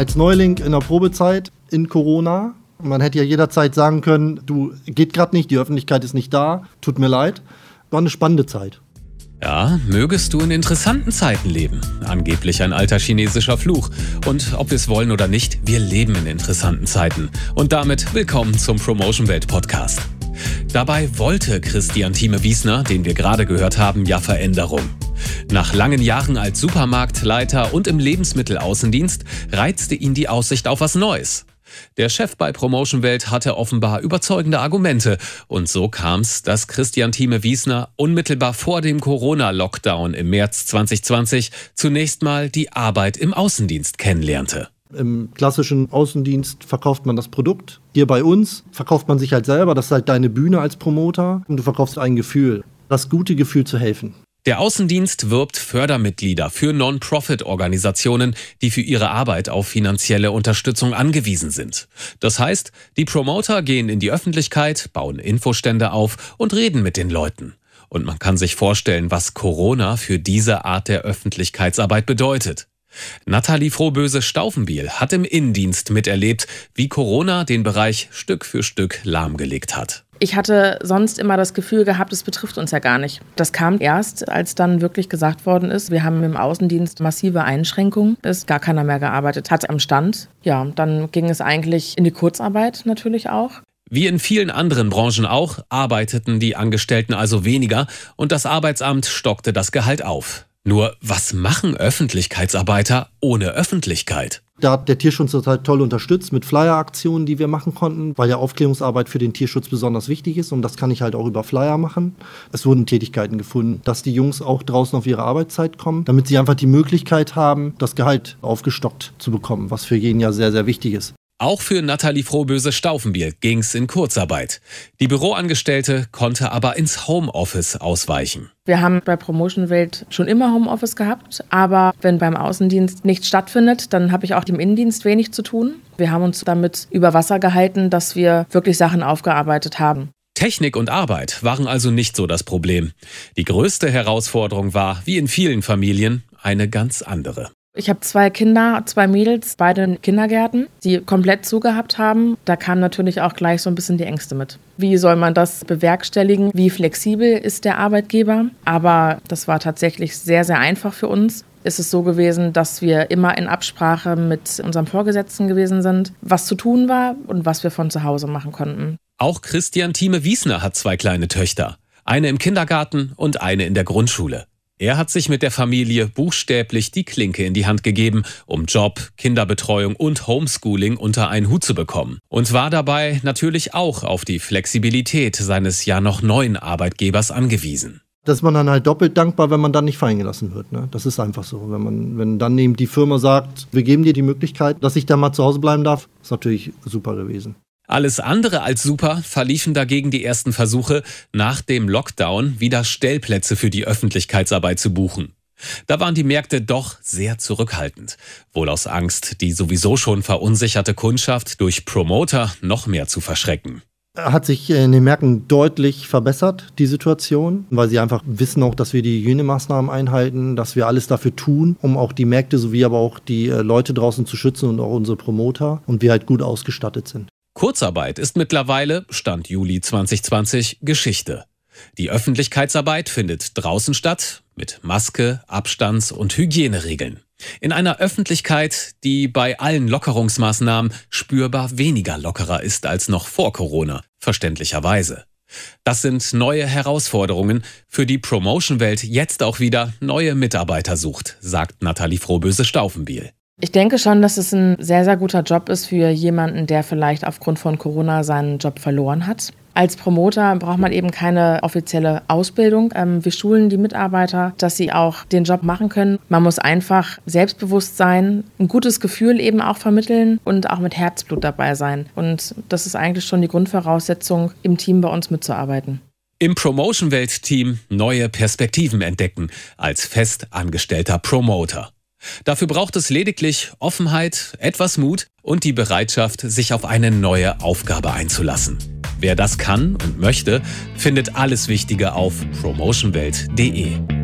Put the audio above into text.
Als Neuling in der Probezeit in Corona, man hätte ja jederzeit sagen können, du geht gerade nicht, die Öffentlichkeit ist nicht da, tut mir leid. War eine spannende Zeit. Ja, mögest du in interessanten Zeiten leben. Angeblich ein alter chinesischer Fluch. Und ob wir es wollen oder nicht, wir leben in interessanten Zeiten. Und damit willkommen zum Promotion Welt Podcast. Dabei wollte Christian Thieme Wiesner, den wir gerade gehört haben, ja Veränderung. Nach langen Jahren als Supermarktleiter und im Lebensmittelaußendienst reizte ihn die Aussicht auf was Neues. Der Chef bei Promotion Welt hatte offenbar überzeugende Argumente und so kam es, dass Christian Thieme Wiesner unmittelbar vor dem Corona-Lockdown im März 2020 zunächst mal die Arbeit im Außendienst kennenlernte. Im klassischen Außendienst verkauft man das Produkt. Hier bei uns verkauft man sich halt selber. Das ist halt deine Bühne als Promoter. Und du verkaufst ein Gefühl. Das gute Gefühl zu helfen. Der Außendienst wirbt Fördermitglieder für Non-Profit-Organisationen, die für ihre Arbeit auf finanzielle Unterstützung angewiesen sind. Das heißt, die Promoter gehen in die Öffentlichkeit, bauen Infostände auf und reden mit den Leuten. Und man kann sich vorstellen, was Corona für diese Art der Öffentlichkeitsarbeit bedeutet. Nathalie Frohböse-Staufenbiel hat im Innendienst miterlebt, wie Corona den Bereich Stück für Stück lahmgelegt hat. Ich hatte sonst immer das Gefühl gehabt, es betrifft uns ja gar nicht. Das kam erst, als dann wirklich gesagt worden ist, wir haben im Außendienst massive Einschränkungen, ist gar keiner mehr gearbeitet hat am Stand. Ja, dann ging es eigentlich in die Kurzarbeit natürlich auch. Wie in vielen anderen Branchen auch, arbeiteten die Angestellten also weniger und das Arbeitsamt stockte das Gehalt auf. Nur was machen Öffentlichkeitsarbeiter ohne Öffentlichkeit? Da hat der Tierschutz total toll unterstützt mit Flyer-Aktionen, die wir machen konnten, weil ja Aufklärungsarbeit für den Tierschutz besonders wichtig ist und das kann ich halt auch über Flyer machen. Es wurden Tätigkeiten gefunden, dass die Jungs auch draußen auf ihre Arbeitszeit kommen, damit sie einfach die Möglichkeit haben, das Gehalt aufgestockt zu bekommen, was für jeden ja sehr, sehr wichtig ist. Auch für Nathalie Frohböse-Staufenbiel ging's in Kurzarbeit. Die Büroangestellte konnte aber ins Homeoffice ausweichen. Wir haben bei Promotion Welt schon immer Homeoffice gehabt, aber wenn beim Außendienst nichts stattfindet, dann habe ich auch im Innendienst wenig zu tun. Wir haben uns damit über Wasser gehalten, dass wir wirklich Sachen aufgearbeitet haben. Technik und Arbeit waren also nicht so das Problem. Die größte Herausforderung war, wie in vielen Familien, eine ganz andere. Ich habe zwei Kinder, zwei Mädels, beide in Kindergärten, die komplett zugehabt haben. Da kamen natürlich auch gleich so ein bisschen die Ängste mit. Wie soll man das bewerkstelligen? Wie flexibel ist der Arbeitgeber? Aber das war tatsächlich sehr, sehr einfach für uns. Ist es so gewesen, dass wir immer in Absprache mit unserem Vorgesetzten gewesen sind, was zu tun war und was wir von zu Hause machen konnten. Auch Christian Thieme Wiesner hat zwei kleine Töchter. Eine im Kindergarten und eine in der Grundschule. Er hat sich mit der Familie buchstäblich die Klinke in die Hand gegeben, um Job, Kinderbetreuung und Homeschooling unter einen Hut zu bekommen. Und war dabei natürlich auch auf die Flexibilität seines ja noch neuen Arbeitgebers angewiesen. Da ist man dann halt doppelt dankbar, wenn man dann nicht fallen gelassen wird. Ne? Das ist einfach so. Wenn, man, wenn dann eben die Firma sagt, wir geben dir die Möglichkeit, dass ich da mal zu Hause bleiben darf, ist natürlich super gewesen. Alles andere als super verliefen dagegen die ersten Versuche, nach dem Lockdown wieder Stellplätze für die Öffentlichkeitsarbeit zu buchen. Da waren die Märkte doch sehr zurückhaltend, wohl aus Angst, die sowieso schon verunsicherte Kundschaft durch Promoter noch mehr zu verschrecken. Hat sich in den Märkten deutlich verbessert, die Situation, weil sie einfach wissen auch, dass wir die Hygienemaßnahmen einhalten, dass wir alles dafür tun, um auch die Märkte sowie aber auch die äh, Leute draußen zu schützen und auch unsere Promoter und wir halt gut ausgestattet sind. Kurzarbeit ist mittlerweile, Stand Juli 2020, Geschichte. Die Öffentlichkeitsarbeit findet draußen statt, mit Maske, Abstands- und Hygieneregeln. In einer Öffentlichkeit, die bei allen Lockerungsmaßnahmen spürbar weniger lockerer ist als noch vor Corona, verständlicherweise. Das sind neue Herausforderungen, für die Promotion-Welt jetzt auch wieder neue Mitarbeiter sucht, sagt Nathalie Frohböse-Staufenbiel. Ich denke schon, dass es ein sehr, sehr guter Job ist für jemanden, der vielleicht aufgrund von Corona seinen Job verloren hat. Als Promoter braucht man eben keine offizielle Ausbildung. Ähm, wir schulen die Mitarbeiter, dass sie auch den Job machen können. Man muss einfach selbstbewusst sein, ein gutes Gefühl eben auch vermitteln und auch mit Herzblut dabei sein. Und das ist eigentlich schon die Grundvoraussetzung, im Team bei uns mitzuarbeiten. Im Promotion-Welt-Team neue Perspektiven entdecken als fest angestellter Promoter. Dafür braucht es lediglich Offenheit, etwas Mut und die Bereitschaft, sich auf eine neue Aufgabe einzulassen. Wer das kann und möchte, findet alles Wichtige auf promotionwelt.de.